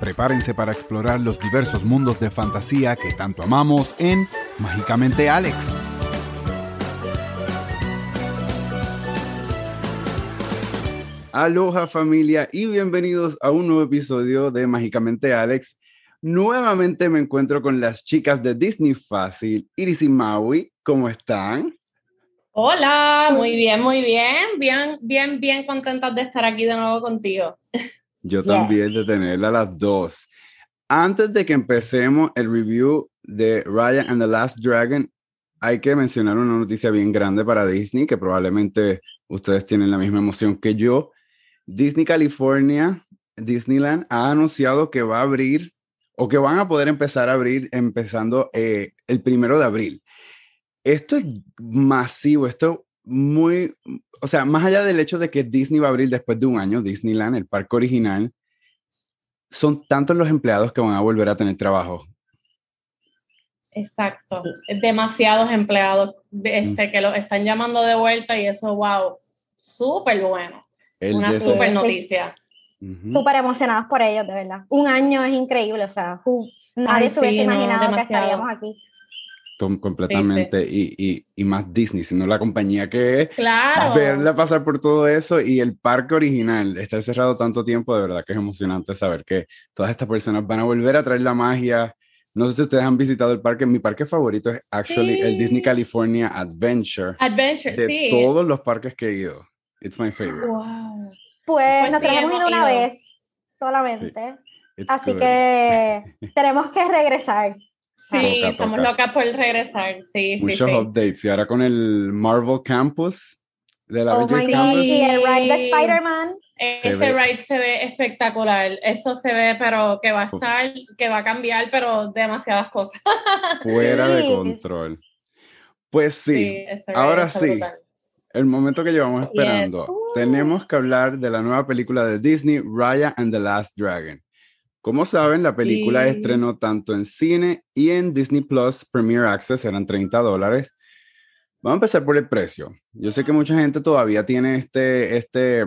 Prepárense para explorar los diversos mundos de fantasía que tanto amamos en Mágicamente Alex. Aloha familia y bienvenidos a un nuevo episodio de Mágicamente Alex. Nuevamente me encuentro con las chicas de Disney Fácil, Iris y Maui. ¿Cómo están? Hola, muy bien, muy bien. Bien, bien, bien contentas de estar aquí de nuevo contigo. Yo también de tenerla a las dos. Antes de que empecemos el review de Raya and the Last Dragon, hay que mencionar una noticia bien grande para Disney, que probablemente ustedes tienen la misma emoción que yo. Disney California, Disneyland, ha anunciado que va a abrir o que van a poder empezar a abrir empezando eh, el primero de abril. Esto es masivo, esto muy, o sea, más allá del hecho de que Disney va a abrir después de un año, Disneyland, el parque original, son tantos los empleados que van a volver a tener trabajo. Exacto, demasiados empleados este, que los están llamando de vuelta y eso, wow, súper bueno. Una súper noticia. Súper emocionados por ellos, de verdad. Un año es increíble, o sea, nadie se hubiese imaginado que estaríamos aquí. Completamente Y, y, y, más Disney, sino la compañía que es. Claro. Verla pasar por todo eso y el parque original, estar cerrado tanto tiempo, de verdad que es emocionante saber que todas estas personas van a volver a traer la magia. No sé si ustedes han visitado el parque. Mi parque favorito es actually el Disney California Adventure. Adventure, de sí. todos los parques que he ido. It's my favorite. Wow. Pues, pues nosotros hemos ido una vez solamente. Sí. Así good. que tenemos que regresar. Sí, toca, estamos toca. locas por regresar. Sí, Muchos sí, sí. updates. Y ahora con el Marvel Campus de la oh Campus. Y el ride de Spider-Man. Ese ve. ride se ve espectacular. Eso se ve, pero que va a estar, que va a cambiar, pero demasiadas cosas. Fuera de control. Pues sí, sí ahora sí. Brutal el momento que llevamos esperando. Yes. Tenemos que hablar de la nueva película de Disney, Raya and the Last Dragon. Como saben, la película sí. estrenó tanto en cine y en Disney Plus Premier Access, eran 30 dólares. Vamos a empezar por el precio. Yo sé que mucha gente todavía tiene este, este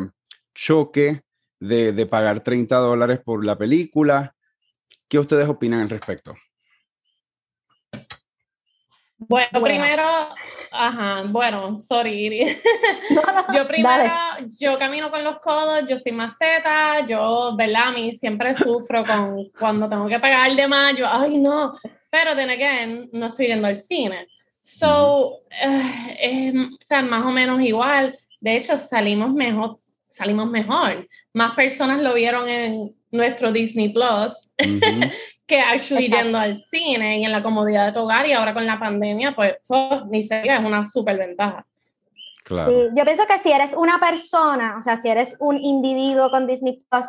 choque de, de pagar 30 dólares por la película. ¿Qué ustedes opinan al respecto? Bueno, bueno, primero, ajá, bueno, sorry. yo primero, Dale. yo camino con los codos, yo soy maceta, yo, ¿verdad? A mí siempre sufro con cuando tengo que pagar de más, yo, ay, no. Pero, then again, no estoy yendo al cine. So, uh, es, o sea, más o menos igual. De hecho, salimos mejor, salimos mejor. Más personas lo vieron en nuestro Disney Plus. Uh -huh. Que actually Exacto. yendo al cine y en la comodidad de tu hogar y ahora con la pandemia, pues oh, ni siquiera es una súper ventaja. Claro. Sí, yo pienso que si eres una persona, o sea, si eres un individuo con Disney Plus,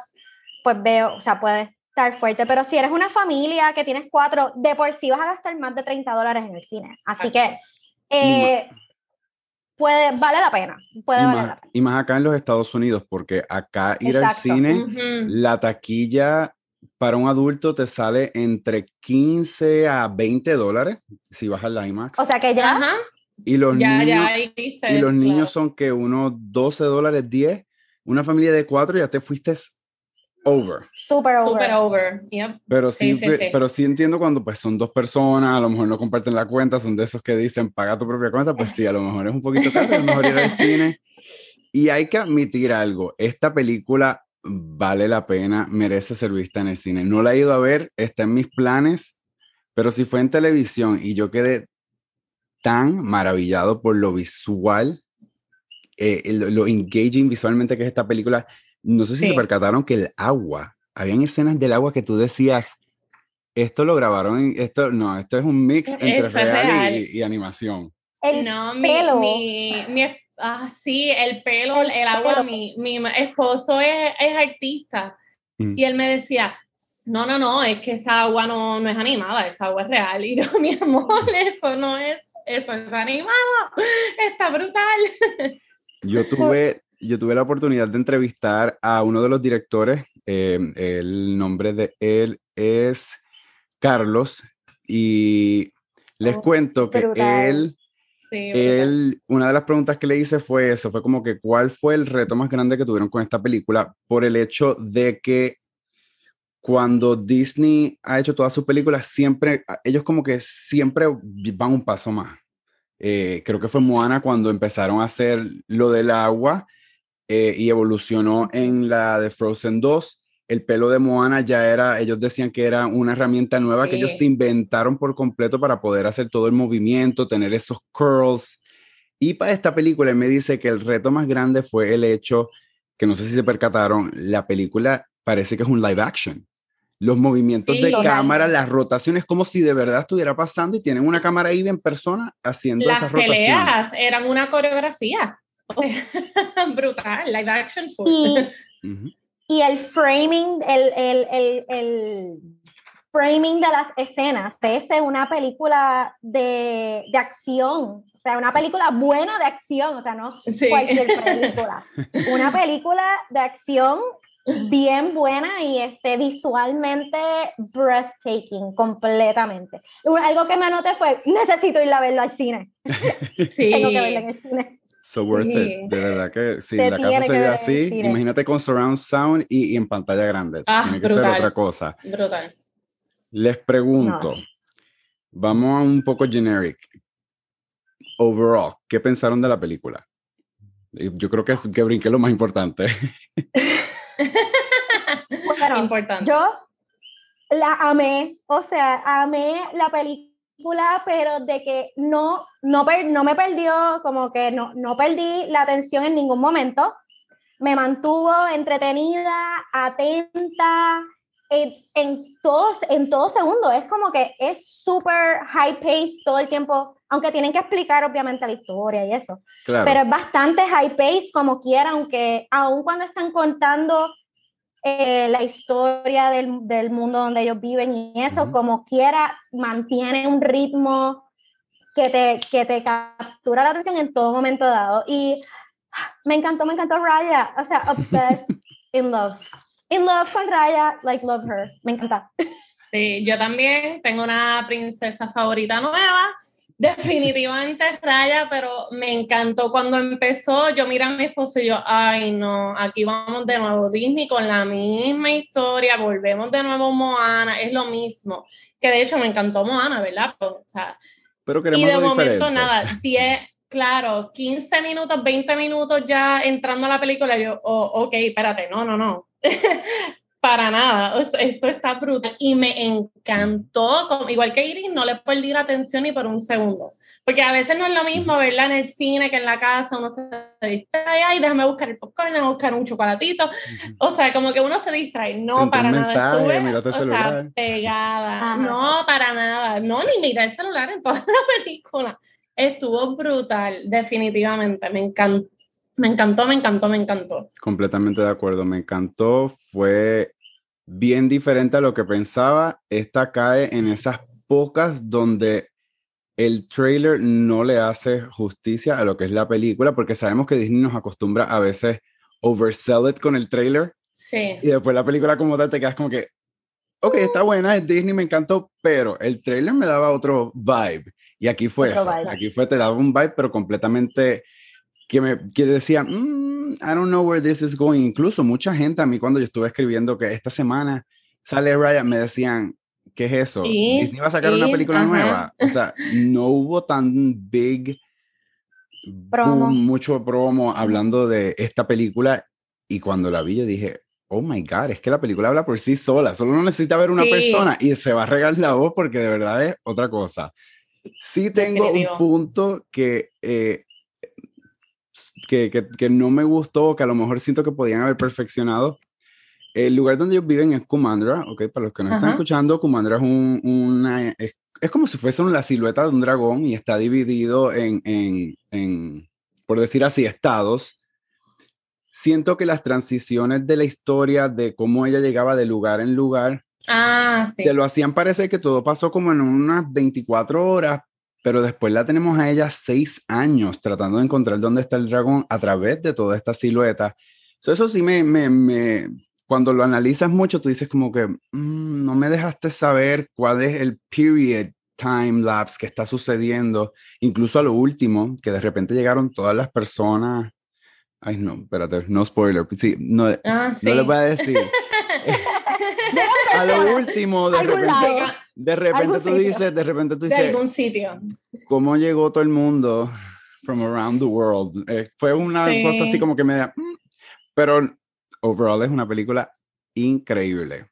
pues veo, o sea, puede estar fuerte, pero si eres una familia que tienes cuatro, de por sí vas a gastar más de 30 dólares en el cine. Así Exacto. que eh, puede, vale la pena. Puede y, valer más, la pena. y más acá en los Estados Unidos, porque acá ir Exacto. al cine, uh -huh. la taquilla para un adulto te sale entre 15 a 20 dólares si vas al IMAX. O sea que ya. Ajá. Y los ya, niños, ya, viste, y los niños son que unos 12 dólares 10. Una familia de cuatro ya te fuiste over. Super over. Super over. Yep. Pero sí, Sí, sí, sí. pero sí entiendo cuando pues son dos personas, a lo mejor no comparten la cuenta, son de esos que dicen paga tu propia cuenta, pues sí, a lo mejor es un poquito caro, a lo mejor ir al cine. Y hay que admitir algo, esta película vale la pena, merece ser vista en el cine. No la he ido a ver, está en mis planes, pero si fue en televisión y yo quedé tan maravillado por lo visual, eh, lo, lo, engaging visualmente que es esta película, no sé si sí. se percataron que el agua, habían escenas del agua que tú decías, esto lo grabaron, en, esto no, esto es un mix entre real, real. Y, y, animación. El no, mi, pelo. mi, mi, ah, sí, el pelo, el, El agua, pelo. mi, mi esposo es, es artista Mm. y él me decía, no, no, no, es que esa agua no, no es animada, esa agua es real. Y yo, mi amor, eso no es, eso es animado, está brutal. Yo tuve, yo tuve la oportunidad de entrevistar a uno de los directores, eh, el nombre de él es Carlos, y les Oh, cuento que brutal. él, Sí, él, una de las preguntas que le hice fue eso, fue como que cuál fue el reto más grande que tuvieron con esta película por el hecho de que cuando Disney ha hecho todas sus películas, siempre, ellos como que siempre van un paso más. Eh, creo que fue Moana cuando empezaron a hacer lo del agua eh, y evolucionó en la de Frozen 2. El pelo de Moana ya era, ellos decían que era una herramienta nueva que ellos se inventaron por completo para poder hacer todo el movimiento, tener esos curls. Y para esta película, él me dice que el reto más grande fue el hecho que no sé si se percataron, la película parece que es un live action los movimientos de cámara, las rotaciones, como si de verdad estuviera pasando y tienen una cámara ahí en persona haciendo esas rotaciones. Las peleas eran una coreografía. Brutal, live action. Y, el framing, el, el, el, el, framing de las escenas, parece una película de, de, acción, o sea, una película buena de acción, o sea, no cualquier película. Una película de acción bien buena y este, visualmente breathtaking, completamente. Algo que me anoté fue, necesito ir a verlo al cine. Sí. Tengo que verlo en el cine. So worth it. De verdad que si la casa se ve así, imagínate con surround sound y, en pantalla grande. Ah, Tiene que ser otra cosa. Brutal. Les pregunto, vamos a un poco generic. Overall, ¿qué pensaron de la película? Yo creo que, es, que brinqué lo más importante. bueno, Importante. yo la amé, o sea, amé la película, pero de que no, no, no me perdió, como que no, no perdí la atención en ningún momento. Me mantuvo entretenida, atenta, en, en, todos, en todo segundo. Es como que es súper high pace todo el tiempo, aunque tienen que explicar obviamente la historia y eso. Pero es bastante high pace como quiera, aunque aun cuando están contando eh, la historia del, del, mundo donde ellos viven y eso, como quiera, mantiene un ritmo que te, que te captura la atención en todo momento dado. Y me encantó, me encantó Raya, o sea, obsessed, in love in love con Raya, like love her. Me encanta. Sí, yo también tengo una princesa favorita nueva. Definitivamente Raya, pero me encantó cuando empezó. Yo miré a mi esposo y yo, ay no, aquí vamos de nuevo Disney con la misma historia, volvemos de nuevo Moana, es lo mismo. Que de hecho me encantó Moana, ¿verdad? O sea, pero queremos y de momento nada, 10, claro, 15 minutos, 20 minutos ya entrando a la película, yo, oh, ok, espérate, no, no, no. Para nada, esto está brutal. Y me encantó, igual que Iris, no le perdí la atención ni por un segundo, porque a veces no es lo mismo verla en el cine que en la casa, uno se distrae, ay, déjame buscar el popcorn, déjame buscar un chocolatito, o sea, como que uno se distrae, no para nada, estuve, o sea, pegada, no para nada, no, ni mirar el celular en toda la película, estuvo brutal, definitivamente, me encantó me encantó, me encantó, me encantó. Completamente de acuerdo, me encantó. Fue bien diferente a lo que pensaba. Esta cae en esas pocas donde el trailer no le hace justicia a lo que es la película, porque sabemos que Disney nos acostumbra a veces oversell it con el trailer. Sí. Y después la película como tal te quedas como que, ok, está buena, es Disney, me encantó, pero el trailer me daba otro vibe. Y aquí fue eso. Aquí fue, te daba un vibe, pero completamente que, me, que decía, mm, I don't know where this is going. Incluso mucha gente a mí cuando yo estuve escribiendo que esta semana sale Ryan, me decían, ¿qué es eso? Disney va a sacar una película nueva. O sea, no hubo tan big, mucho promo hablando de esta película. Y cuando la vi, yo dije, oh my God, es que la película habla por sí sola. Solo no necesita ver una persona y se va a regar la voz porque de verdad es otra cosa. Sí tengo un punto que eh, que, que, no me gustó, que a lo mejor siento que podían haber perfeccionado. El lugar donde ellos viven es Kumandra, ¿ok? Para los que no están escuchando, Kumandra es, un, una, es, es, como si fuese la silueta de un dragón y está dividido en, en, en, por decir así, estados. Siento que las transiciones de la historia, de cómo ella llegaba de lugar en lugar, ah, sí. te lo hacían parecer que todo pasó como en unas 24 horas, pero después la tenemos a ella seis años tratando de encontrar dónde está el dragón a través de toda esta silueta. eso sí me, me, me, cuando lo analizas mucho, tú dices como que mm, no me dejaste saber cuál es el period time lapse que está sucediendo, incluso a lo último, que de repente llegaron todas las personas. Ay, no, espérate, no spoiler. Sí, no, ah, no les voy a decir. a lo último, de repente, de repente tú dices, de repente tú dices, de algún sitio. ¿Cómo llegó todo el mundo from around the world? Eh, fue una cosa así como que me da, mm", pero overall es una película increíble.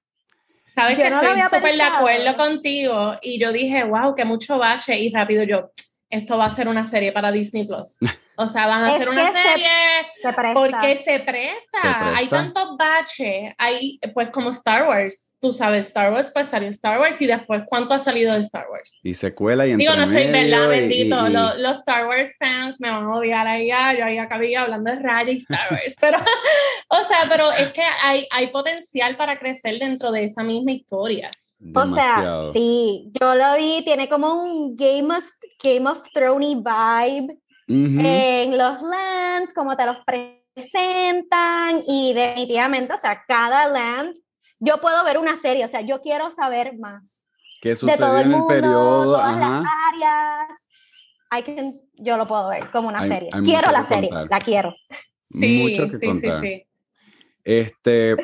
Sabes que no estoy súper de acuerdo contigo y yo dije, wow, que mucho bache y rápido yo, esto va a ser una serie para Disney Plus. O sea, van a hacer una serie porque se presta. Hay tantos baches. Hay, pues, como Star Wars. Tú sabes, Star Wars, pues salió Star Wars y después, ¿cuánto ha salido de Star Wars? Y secuela y Digo, no estoy verdad, bendito. Los, Star Wars fans me van a odiar ahí. Yo ahí acabé hablando de Raya y Star Wars. pero, o sea, pero es que hay, hay potencial para crecer dentro de esa misma historia. O sea, sí, yo lo vi, tiene como un Game of, Game of Thrones vibe en los lands, como te los presentan y definitivamente, o sea, cada land, yo puedo ver una serie, o sea, yo quiero saber más. ¿Qué sucede en el periodo? Todas las áreas. Hay que, yo lo puedo ver como una serie. quiero la serie, la quiero. Sí, mucho que contar. Sí, sí, este,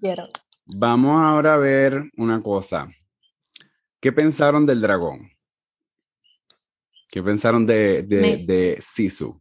quiero. Vamos ahora a ver una cosa. ¿Qué pensaron del dragón? ¿Qué pensaron de, de, Sisu?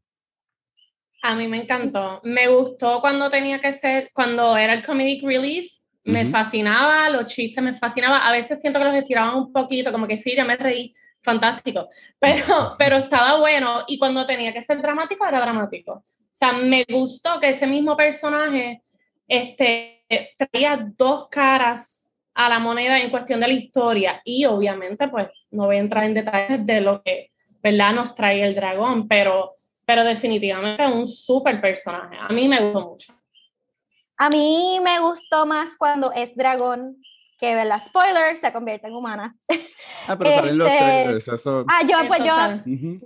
A mí me encantó. Me gustó cuando tenía que ser, cuando era el comedic relief. Me fascinaba, los chistes me fascinaba. A veces siento que los estiraban un poquito, como que sí, ya me reí, fantástico. Pero, pero estaba bueno. Y cuando tenía que ser dramático, era dramático. O sea, me gustó que ese mismo personaje este, traía dos caras a la moneda en cuestión de la historia. Y obviamente, pues, no voy a entrar en detalles de lo que ¿verdad? Nos trae el dragón, pero, pero definitivamente es un súper personaje. A mí me gustó mucho. A mí me gustó más cuando es dragón que, ¿verdad? Spoiler, se convierte en humana. Ah, pero salen los este, trailers, eso. Ah, yo, pues yo,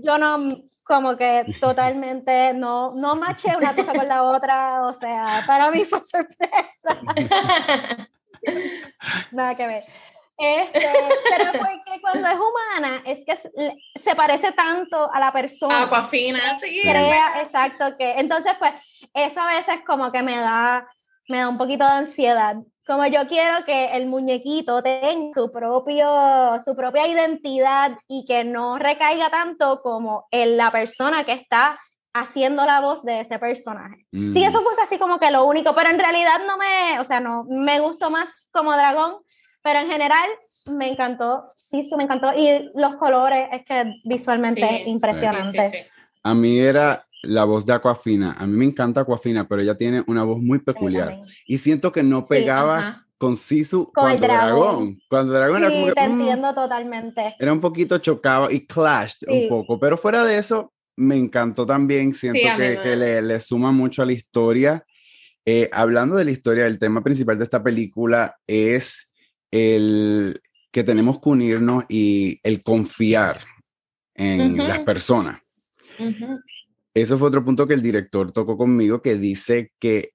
yo no, como que totalmente no, no maché una cosa con la otra, o sea, para mí fue sorpresa. Nada que ver. Este, pero porque cuando es humana es que se parece tanto a la persona. Aquafina, sí. Crea, exacto, que entonces pues eso a veces como que me da, me da un poquito de ansiedad. Como yo quiero que el muñequito tenga su, propio, su propia identidad y que no recaiga tanto como en la persona que está haciendo la voz de ese personaje. Sí, mm. eso fue casi como que lo único, pero en realidad no me, o sea, no, me gustó más como dragón, pero en general me encantó, sí, sí, me encantó. Y los colores, es que visualmente impresionante. a mí era la voz de Aquafina. A mí me encanta Aquafina, pero ella tiene una voz muy peculiar. Y siento que no pegaba con Sisu con cuando el dragón. Cuando el dragón era como te mm, entiendo totalmente. Era un poquito chocado y clashed un poco. Pero fuera de eso, me encantó también. Siento que, que le, le, suma mucho a la historia. Eh, hablando de la historia, el tema principal de esta película es el que tenemos que unirnos y el confiar en las personas. Eso fue otro punto que el director tocó conmigo, que dice que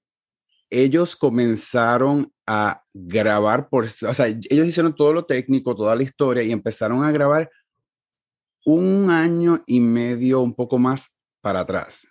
ellos comenzaron a grabar por, o sea, ellos hicieron todo lo técnico, toda la historia y empezaron a grabar un año y medio, un poco más para atrás.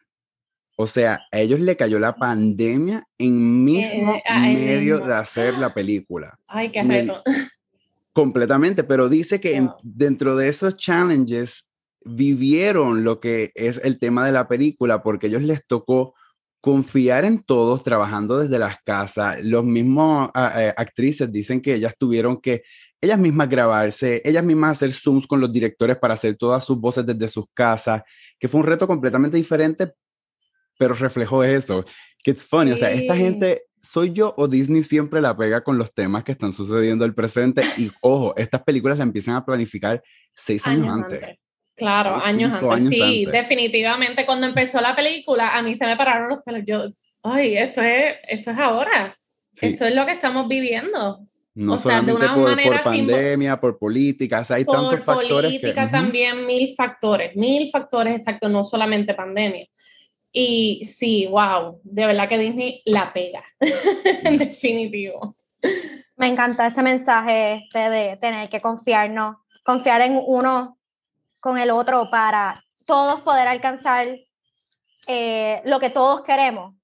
O sea, a ellos le cayó la pandemia en mismo eh, medio de hacer la película. Ay, qué reto. Completamente, pero dice que dentro de esos challenges vivieron lo que es el tema de la película porque ellos les tocó confiar en todos trabajando desde las casas. Los mismos eh, actrices dicen que ellas tuvieron que ellas mismas grabarse, ellas mismas hacer zooms con los directores para hacer todas sus voces desde sus casas, que fue un reto completamente diferente, pero reflejó eso. Que it's funny, o sea, esta gente, ¿soy yo o Disney siempre la pega con los temas que están sucediendo el presente? Y ojo, estas películas la empiezan a planificar seis años, antes. Claro, años, antes. sí, definitivamente. Cuando empezó la película, a mí se me pararon los pelos. Yo, ay, esto es, esto es ahora. Esto es lo que estamos viviendo. No solamente por, por, pandemia, por políticas, hay tantos factores. Por política también, mil factores, mil factores exactos, no solamente pandemia. Y sí, wow, de verdad que Disney la pega, en definitivo. Me encanta ese mensaje de, tener que confiarnos, confiar en uno con el otro para todos poder alcanzar eh, lo que todos queremos.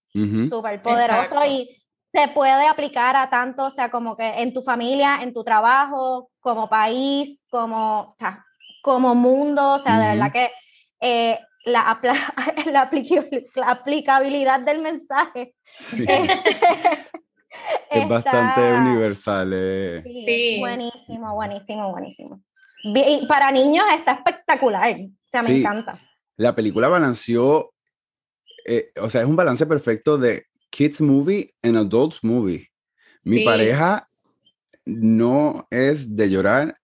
Súper poderoso. Y se puede aplicar a tanto, o sea, como que en tu familia, en tu trabajo, como país, como, o sea, como mundo, o sea, de verdad que eh, la, la, la, aplicabilidad del mensaje es bastante universal. Eh. Sí, buenísimo, buenísimo, buenísimo. Y para niños está espectacular, o sea, me encanta. La película balanceó, eh, o sea, es un balance perfecto de kids movie and adults movie. Mi pareja no es de llorar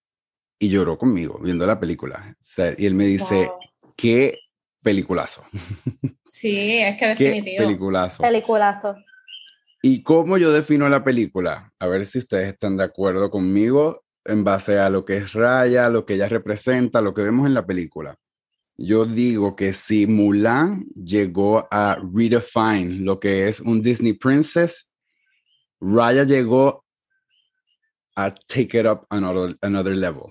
y lloró conmigo viendo la película. y él me dice, qué peliculazo. Sí, es que definitivo. Qué peliculazo. Peliculazo. ¿Y cómo yo defino la película? A ver si ustedes están de acuerdo conmigo en base a lo que es Raya, lo que ella representa, lo que vemos en la película. Yo digo que si Mulan llegó a redefine lo que es un Disney Princess, Raya llegó a take it up another, another level.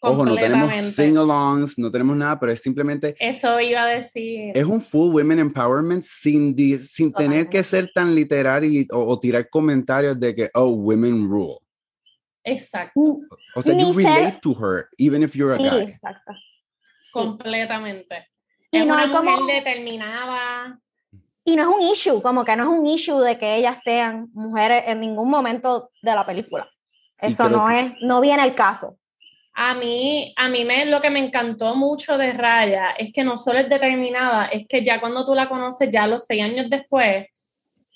Ojo, no tenemos sing-alongs, no tenemos nada, pero es simplemente... Eso iba a decir. Es un full women empowerment sin, sin tener que ser tan literal y, o, tirar comentarios de que, oh, women rule. Exacto. O sea, you relate to her, even if you're a guy. Exacto. Completamente. Y es no una hay mujer como... determinada. Y no es un issue, como que no es un issue de que ellas sean mujeres en ningún momento de la película. Eso no es, no viene el caso. A mí, a mí me, lo que me encantó mucho de Raya es que no solo es determinada, es que ya cuando tú la conoces, ya los seis años después,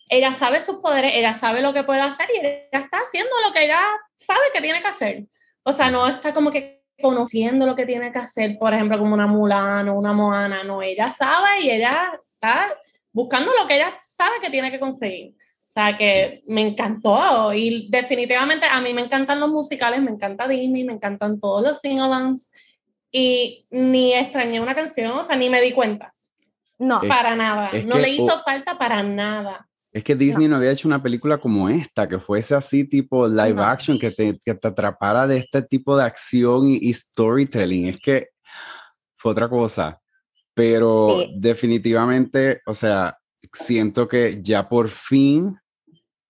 ella sabe sus poderes, ella sabe lo que puede hacer y ella está haciendo lo que ella sabe que tiene que hacer. O sea, no está como que conociendo lo que tiene que hacer, por ejemplo, como una Mulano, una Moana, no, ella sabe y ella está buscando lo que ella sabe que tiene que conseguir. O sea que me encantó y definitivamente a mí me encantan los musicales, me encanta Disney, me encantan todos los sing-alongs y ni extrañé una canción, o sea, ni me di cuenta. No, para nada. no le hizo falta para nada. Es que Disney no. había hecho una película como esta, que fuese así tipo live action, que te, que te, atrapara de este tipo de acción y, storytelling. Es que fue otra cosa. Pero definitivamente, o sea, siento que ya por fin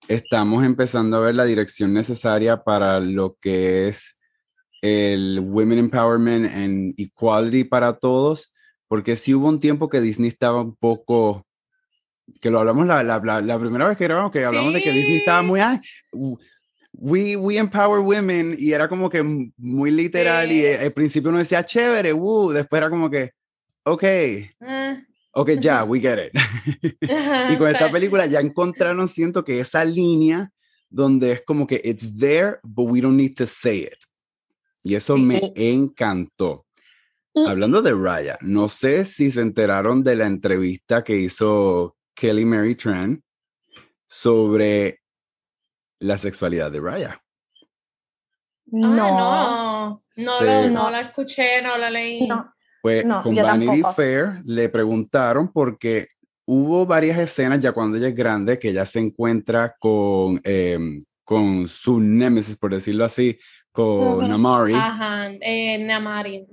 estamos empezando a ver la dirección necesaria para lo que es el Women Empowerment and Equality para todos, porque sí hubo un tiempo que Disney estaba un poco, que lo hablamos la, la, la, primera vez que grabamos, que hablamos de que Disney estaba muy, we, we empower women, y era como que muy literal, y al principio uno decía, chévere, uh, después era como que, ok. Ah ok, ya, we get it. y con esta película ya encontraron, siento que esa línea donde es como que it's there, but we don't need to say it. Y eso me encantó. Hablando de Raya, no sé si se enteraron de la entrevista que hizo Kelly Mary Tran sobre la sexualidad de Raya. No, no, no, no, la escuché, no la leí. No. Pues con Vanity Fair le preguntaron porque hubo varias escenas ya cuando ella es grande que ella se encuentra con, em, con su némesis, por decirlo así, con Namari. Ajá, eh, Namari.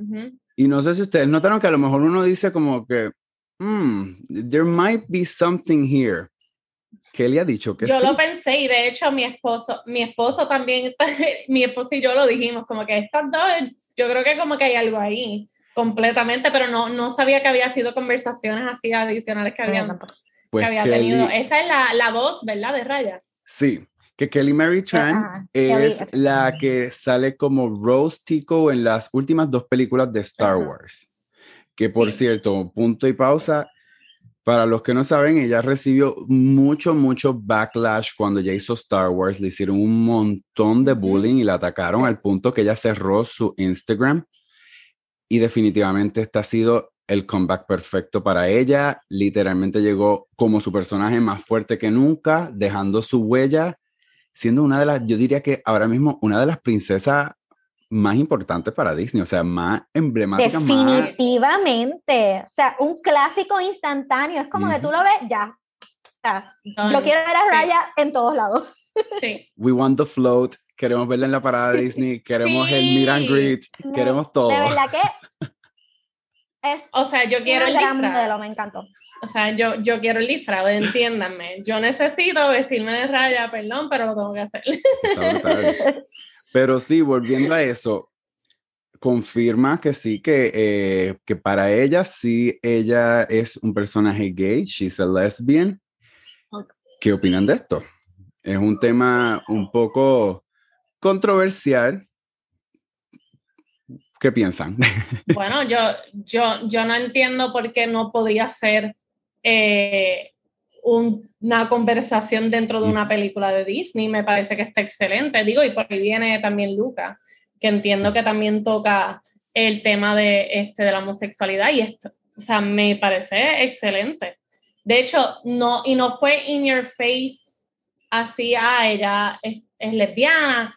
Y no sé si ustedes notaron que a lo mejor uno dice como que, hmm, there might be something here. Kelly ha dicho que yo lo pensé y de hecho mi esposo, mi esposo también, mi esposo y yo lo dijimos, como que estas dos, yo creo que como que hay algo ahí. Completamente, pero no, no sabía que había sido conversaciones así adicionales que, habían, pues había tenido. Esa es la, la, voz, ¿verdad? De Raya. Sí, que Kelly Mary Tran es la que sale como Rose Tico en las últimas dos películas de Star Wars. Que por cierto, punto y pausa. Para los que no saben, ella recibió mucho, mucho backlash cuando ella hizo Star Wars. Le hicieron un montón de bullying y la atacaron al punto que ella cerró su Instagram y definitivamente este ha sido el comeback perfecto para ella. Literalmente llegó como su personaje más fuerte que nunca, dejando su huella, siendo una de las, yo diría que ahora mismo una de las princesas más importantes para Disney, o sea, más emblemáticas. Definitivamente, o sea, un clásico instantáneo, es como que tú lo ves, ya. yo quiero ver a Raya en todos lados. Sí. We want the float, queremos verla en la parada de Disney, queremos el meet and greet, queremos todo. De verdad que es o sea, yo quiero el disfraz. modelo, me encantó. O sea, yo, yo quiero el disfraz, entiéndanme. Yo necesito vestirme de raya, perdón, pero lo tengo que hacer. Pero sí, volviendo a eso, confirma que sí, que, eh, que para ella sí, ella es un personaje gay, she's a lesbian. ¿Qué opinan de esto? Es un tema un poco controversial. ¿Qué piensan? Bueno, yo, yo, yo no entiendo por qué no podría ser eh, una conversación dentro de una película de Disney. Me parece que está excelente. Digo, y por ahí viene también Luca, que entiendo que también toca el tema de, este, de la homosexualidad y esto, o sea, me parece excelente. De hecho, no, y no fue in your face así, ah, ella es, es lesbiana,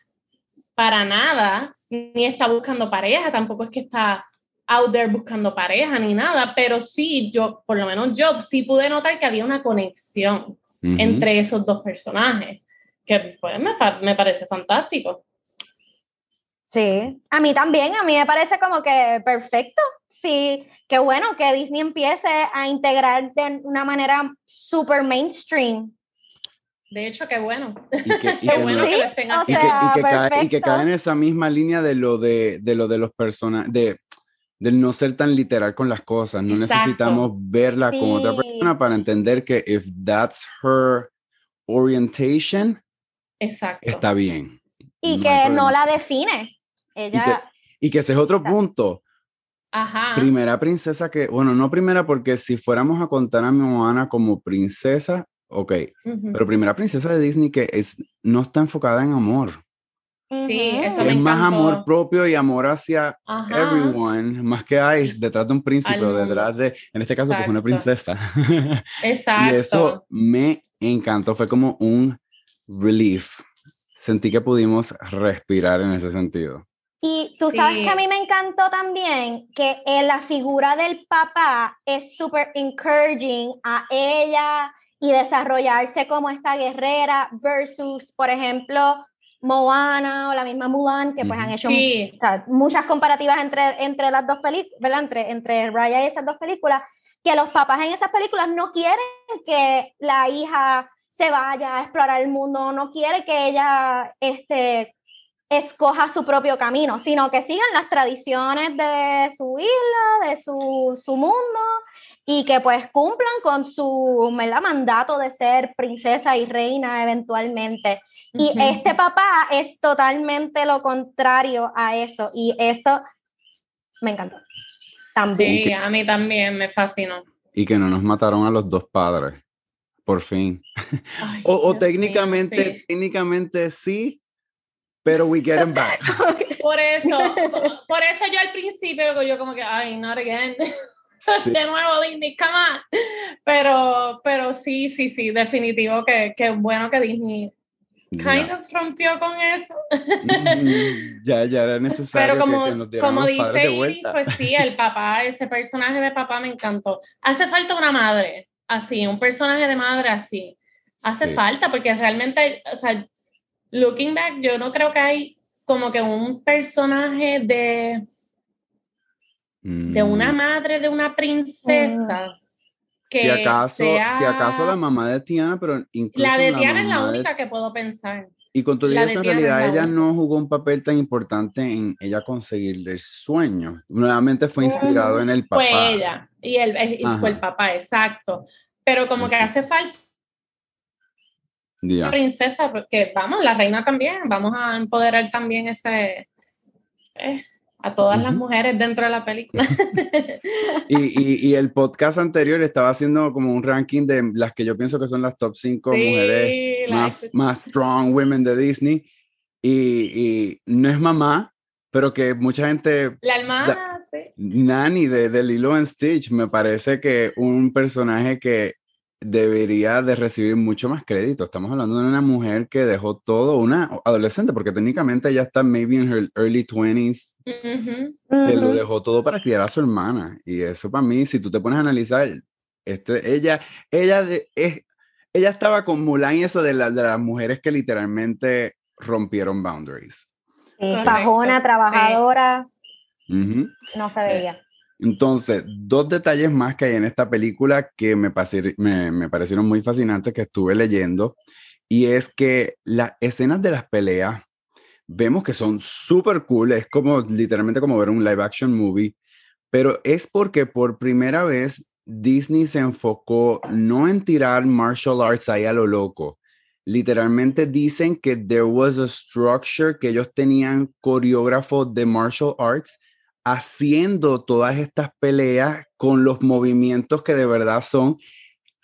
para nada, ni está buscando pareja, tampoco es que está out there buscando pareja ni nada, pero sí, yo, por lo menos yo, sí pude notar que había una conexión entre esos dos personajes, que pues me, me parece fantástico. Sí, a mí también, a mí me parece como que perfecto. Sí, qué bueno que Disney empiece a integrar de una manera súper mainstream de hecho, qué bueno. Y que, qué bueno que lo estén haciendo. Y que, cae, y que, cae, en esa misma línea de lo de, de lo de los personajes, de del no ser tan literal con las cosas. No necesitamos verla como otra persona para entender que if that's her orientation, Exacto. está bien. Y que no la define. Ella... Y que, ese es otro punto. Ajá. Primera princesa que, bueno, no primera porque si fuéramos a contar a mi Moana como princesa, ok, pero primera princesa de Disney que es, no está enfocada en amor. Sí, eso es más amor propio y amor hacia everyone, más que hay detrás de un príncipe o detrás de, en este caso, pues una princesa. Exacto. y eso me encantó, fue como un relief. Sentí que pudimos respirar en ese sentido. Y tú sabes que a mí me encantó también que en la figura del papá es súper encouraging a ella y desarrollarse como esta guerrera versus, por ejemplo, Moana o la misma Mulan, que pues han hecho muchas comparativas entre, entre las dos películas. Entre, entre Raya y esas dos películas, que los papás en esas películas no quieren que la hija se vaya a explorar el mundo, no quiere que ella este, escoja su propio camino, sino que sigan las tradiciones de su isla, de su, su mundo, y que pues cumplan con su mandato de ser princesa y reina eventualmente. Y este papá es totalmente lo contrario a eso, y eso me encantó. También. Sí, a mí también me fascinó. Y que no nos mataron a los dos padres, por fin. o, técnicamente, técnicamente sí, pero we get them back. Por eso, por eso yo al principio, yo como que, ay, not again. de nuevo Disney, come on. Pero, pero sí, sí, sí, definitivo que, que bueno que Disney kind of rompió con eso. Mm, ya, ya era necesario Pero como, que, nos como dice Iris, pues sí, el papá, ese personaje de papá me encantó. Hace falta una madre así, un personaje de madre así. Hace falta porque realmente, o sea, looking back, yo no creo que hay como que un personaje de de una mm. madre de una princesa. Que si acaso, si acaso la mamá de Tiana, pero incluso la de Tiana es la única que puedo pensar. Y con todo eso, en realidad ella no jugó un papel tan importante en ella conseguir el sueño. Nuevamente fue inspirado en el papá. Fue ella y, el, fue el papá, exacto. Pero como que hace falta una princesa, porque vamos, la reina también, vamos a empoderar también ese... Eh, a todas las mujeres dentro de la película. y, y, el podcast anterior estaba haciendo como un ranking de las que yo pienso que son las top 5 mujeres más, más, strong women de Disney. Y, no es mamá, pero que mucha gente... La hermana, sí. Nani de, de Lilo and Stitch me parece que un personaje que debería de recibir mucho más crédito. Estamos hablando de una mujer que dejó todo, una adolescente, porque técnicamente ella está maybe en her early 20s, que lo dejó todo para criar a su hermana. Y eso para mí, si tú te pones a analizar, este, ella, ella, de, es, ella estaba con Mulan y eso de, de las mujeres que literalmente rompieron boundaries. Sí, trabajadora, no se veía. Entonces, dos detalles más que hay en esta película que me, parecieron muy fascinantes que estuve leyendo, y es que las escenas de las peleas vemos que son súper cool, es como literalmente como ver un live action movie, pero es porque por primera vez Disney se enfocó no en tirar martial arts ahí a lo loco. Literalmente dicen que there was a structure, que ellos tenían coreógrafos de martial arts haciendo todas estas peleas con los movimientos que de verdad son,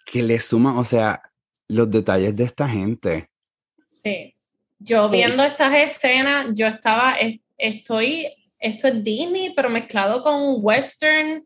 que le suman, o sea, los detalles de esta gente. Sí. Yo viendo estas escenas, yo estaba, estoy, esto es Disney, pero mezclado con western,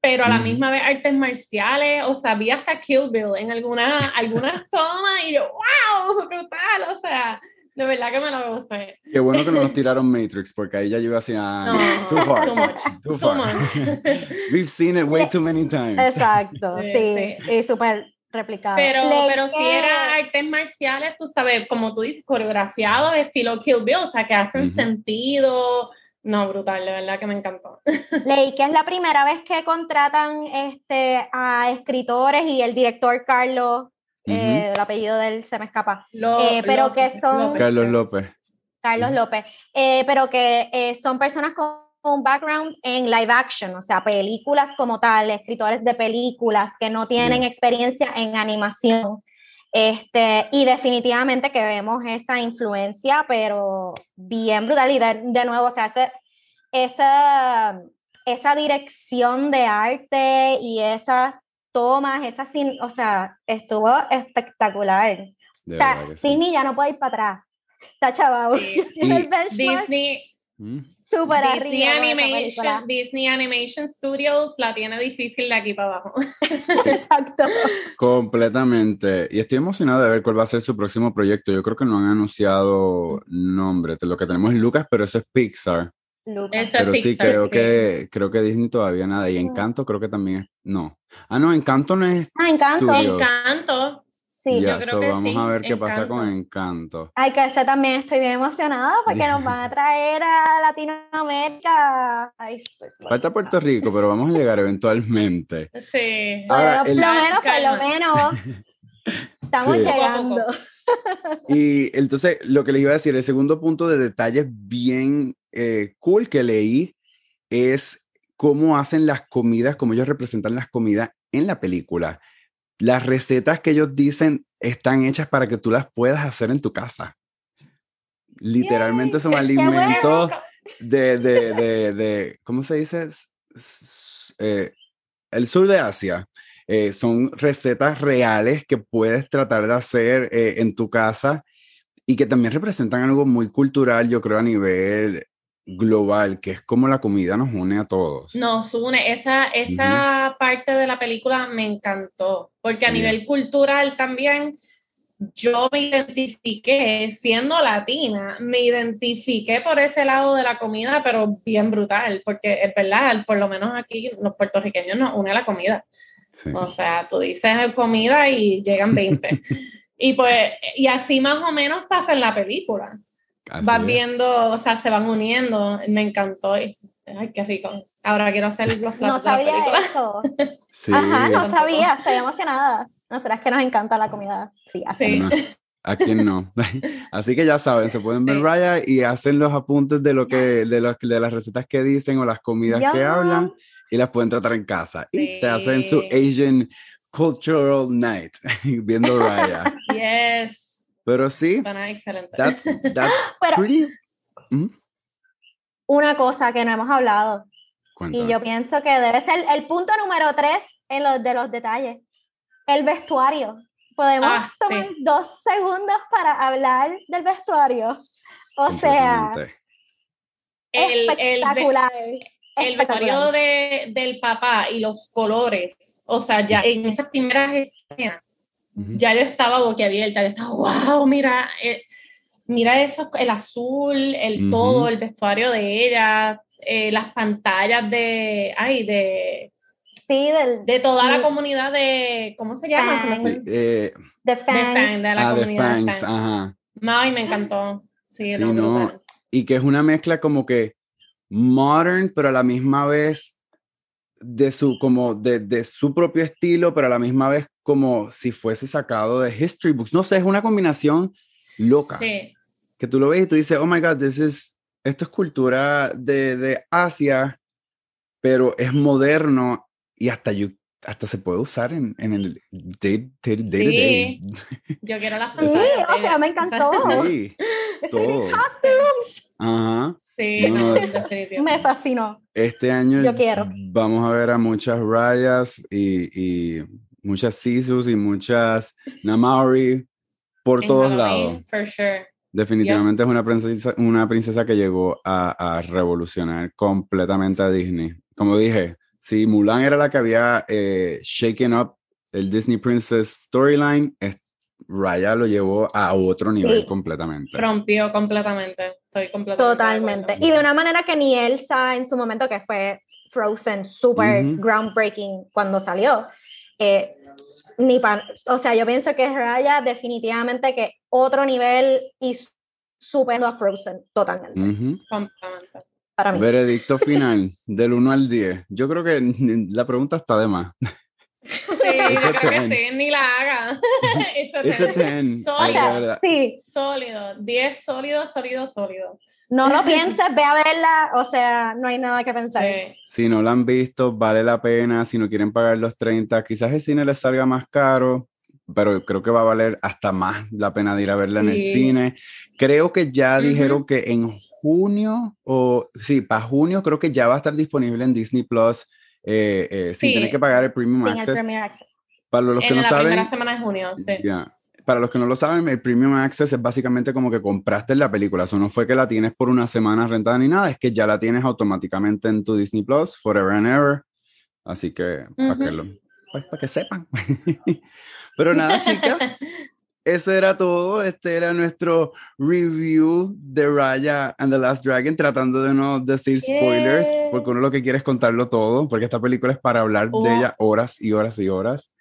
pero a la misma vez artes marciales, o sea, vi hasta Kill Bill en alguna, algunas tomas y yo, wow, brutal, o sea, de verdad que me lo gocé. Qué bueno que no nos tiraron Matrix, porque ahí ya yo iba así, no, too far, too much, too, far. Much. We've seen it way too many times. Exacto, sí, sí. y súper replicado. Pero, pero si era artes marciales, tú sabes, como tú dices, coreografiados, estilo Kill Bill, o sea, que hacen sentido, no, brutal, de verdad que me encantó. Leí que es la primera vez que contratan este, a escritores y el director Carlos, eh, el apellido de él se me escapa, eh, pero que son... Carlos López. Carlos López, eh, pero que son personas con un background en live action, o sea, películas como tal, escritores de películas que no tienen experiencia en animación. Este, y definitivamente que vemos esa influencia, pero bien brutal. Y de, nuevo, se hace esa, esa dirección de arte y esas tomas, esa, o sea, estuvo espectacular. o sea, Disney ya no puede ir para atrás. Está chaval. Disney. Mm. Super Disney Animation, Disney Animation Studios la tiene difícil de aquí para abajo. Exacto. Completamente. Y estoy emocionado de ver cuál va a ser su próximo proyecto. Yo creo que no han anunciado nombre. Lo que tenemos es Lucas, pero eso es Pixar. Lucas. pero sí, creo, Que, creo que Disney todavía nada. Y Encanto creo que también es. No. Ah, no, Encanto no es. Ah, Encanto. Encanto. Sí, yo creo que vamos a ver qué pasa con Encanto. Ay, que ese también estoy bien emocionada porque nos van a traer a Latinoamérica. Ay, pues, Falta Puerto Rico, pero vamos a llegar eventualmente. Sí. Ahora, por lo menos, por lo menos. Estamos llegando. Y entonces, lo que les iba a decir, el segundo punto de detalles bien eh, cool que leí es cómo hacen las comidas, cómo ellos representan las comidas en la película las recetas que ellos dicen están hechas para que tú las puedas hacer en tu casa. Literalmente son alimentos de, de, de, de, ¿cómo se dice? Eh, el sur de Asia. Eh, son recetas reales que puedes tratar de hacer eh, en tu casa y que también representan algo muy cultural, yo creo, a nivel global, que es como la comida nos une a todos. Nos une, esa, esa parte de la película me encantó, porque a nivel cultural también yo me identifiqué, siendo latina, me identifiqué por ese lado de la comida, pero bien brutal, porque es verdad, por lo menos aquí los puertorriqueños nos une la comida. O sea, tú dices comida y llegan 20. y pues, y así más o menos pasa en la película vas viendo, o sea, se van uniendo. Me encantó. ay, qué rico. Ahora quiero hacer los platos No sabía eso. sí. Ajá, no sabía. Estoy emocionada. No será que nos encanta la comida. Sí, así. ¿A quién no? Así que ya saben, se pueden ver Raya y hacen los apuntes de lo que, de, los, de las recetas que dicen o las comidas que hablan y las pueden tratar en casa. Y se hacen su Asian Cultural Night viendo Raya. Yes. Pero sí. Suena excelente. That's, that's pretty... ¿Mm? Una cosa que no hemos hablado. Y yo pienso que debe ser el punto número tres en los de los detalles. El vestuario. Podemos ah, tomar dos segundos para hablar del vestuario. O sea, el, espectacular. El, vestuario de, del papá y los colores. O sea, ya en esas primeras escenas ya yo estaba boquiabierta, yo estaba, wow, mira, eh, mira eso, el azul, el todo, el vestuario de ella, eh, las pantallas de, ay, de... Sí, del, de toda la comunidad de, ¿cómo se llama? de, eh, de, Fang. de la ah, comunidad de Fangs, ajá. Ay, me encantó. Sí, no, y que es una mezcla como que modern, pero a la misma vez de su, como de, de, su propio estilo, pero a la misma vez como si fuese sacado de history books. No sé, es una combinación loca. Sí. Que tú lo ves y tú dices, oh my God, this is, esto es cultura de, de Asia, pero es moderno y hasta yo hasta se puede usar en, en el day, day, day, sí. day. Yo quiero las Sí, o sea, me encantó. Sí, todo. Ajá. Sí, no, no, me fascinó. Este año Yo quiero. vamos a ver a muchas rayas y, y muchas Sisus y muchas Namauri por todos lados. For sure. Definitivamente es una princesa, una princesa que llegó a, a, revolucionar completamente a Disney. Como dije, si Mulan era la que había eh, shaken up el Disney Princess storyline, Raya lo llevó a otro nivel sí. completamente. Rompió completamente. Estoy completamente. Totalmente. De y de una manera que ni Elsa en su momento, que fue Frozen, super uh -huh. groundbreaking cuando salió. Eh, ni pan, o sea, yo pienso que Raya definitivamente que otro nivel y superando a Frozen totalmente. Uh -huh. Completamente. Para mí. Veredicto final, del 1 al 10. Yo creo que la pregunta está de más. Sí, yo creo que sí, ni la haga. It's a 10. Sólido. Sí. Sólido. 10 sólido, sólido, sólido. No lo pienses, ve a verla, o sea, no hay nada que pensar. Sí. Si no la han visto, vale la pena. Si no quieren pagar los 30, quizás el cine les salga más caro, pero creo que va a valer hasta más la pena de ir a verla sí. en el cine. Creo que ya uh -huh. dijeron que en junio, o sí, para junio, creo que ya va a estar disponible en Disney Plus eh, eh, sin sí. tener que pagar el Premium Access. el Premier Access. Para los que en no la saben, primera semana de junio, sí. Yeah. Para los que no lo saben, el Premium Access es básicamente como que compraste la película. Eso no fue que la tienes por una semana rentada ni nada, es que ya la tienes automáticamente en tu Disney Plus, forever and ever. Así que, uh -huh. para que, lo, pues, para que sepan. Pero nada, chicas, eso era todo. Este era nuestro review de Raya and the Last Dragon, tratando de no decir spoilers, yeah. porque uno lo que quiere es contarlo todo, porque esta película es para hablar oh. de ella horas y horas y horas.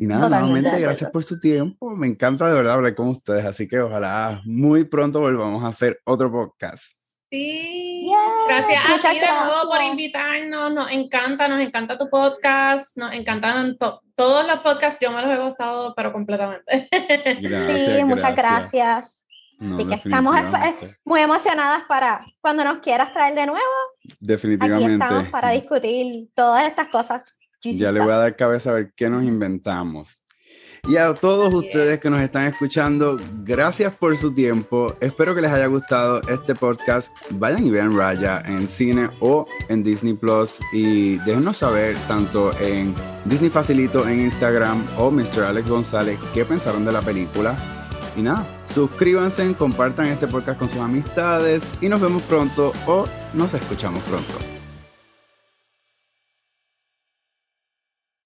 Y nada, Totalmente nuevamente gracias por su tiempo. Me encanta de verdad hablar con ustedes, así que ojalá muy pronto volvamos a hacer otro podcast. Sí, yes, gracias a ti de nuevo por invitarnos, nos encanta, nos encanta tu podcast, nos encantan to todos los podcasts, yo me los he gozado, pero completamente. Gracias, sí, muchas gracias. No, Así que estamos muy emocionadas para cuando nos quieras traer de nuevo. Definitivamente. Aquí estamos para discutir todas estas cosas. Ya le voy a dar cabeza a ver qué nos inventamos. Y a todos ustedes que nos están escuchando, gracias por su tiempo. Espero que les haya gustado este podcast. Vayan y vean Raya en cine o en Disney Plus y déjenos saber tanto en Disney Facilito en Instagram o Mr. Alex González qué pensaron de la película. Y nada, suscríbanse, compartan este podcast con sus amistades y nos vemos pronto o nos escuchamos pronto.